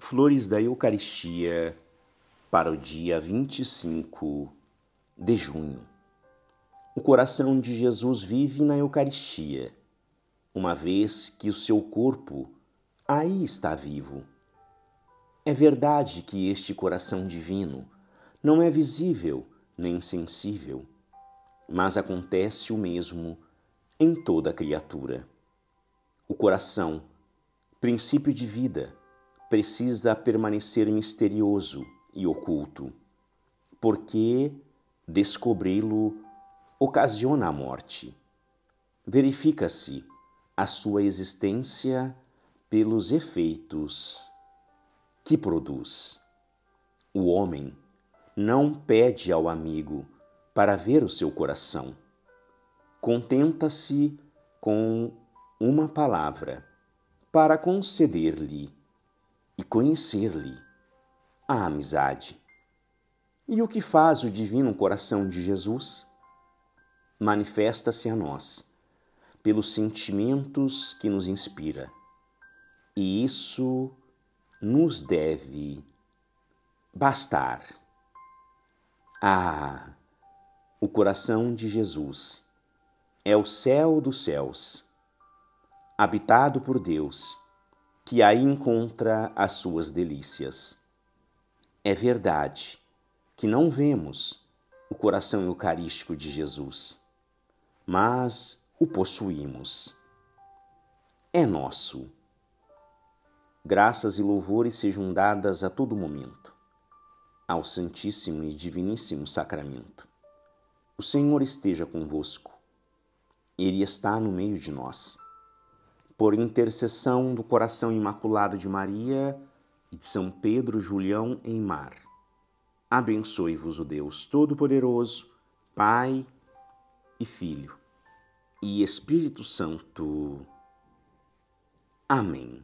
Flores da Eucaristia para o dia 25 de junho. O coração de Jesus vive na Eucaristia, uma vez que o seu corpo aí está vivo. É verdade que este coração divino não é visível nem sensível, mas acontece o mesmo em toda criatura. O coração, princípio de vida, precisa permanecer misterioso e oculto, porque descobri-lo ocasiona a morte. Verifica-se a sua existência pelos efeitos que produz. O homem não pede ao amigo para ver o seu coração. Contenta-se com uma palavra para conceder-lhe conhecer-lhe a amizade. E o que faz o divino coração de Jesus? Manifesta-se a nós pelos sentimentos que nos inspira. E isso nos deve bastar. Ah, o coração de Jesus é o céu dos céus, habitado por Deus que aí encontra as suas delícias. É verdade que não vemos o coração eucarístico de Jesus, mas o possuímos. É nosso. Graças e louvores sejam dadas a todo momento ao Santíssimo e Diviníssimo Sacramento. O Senhor esteja convosco. Ele está no meio de nós por intercessão do coração imaculado de Maria e de São Pedro Julião em Mar. Abençoe-vos o Deus Todo-Poderoso, Pai e Filho e Espírito Santo. Amém.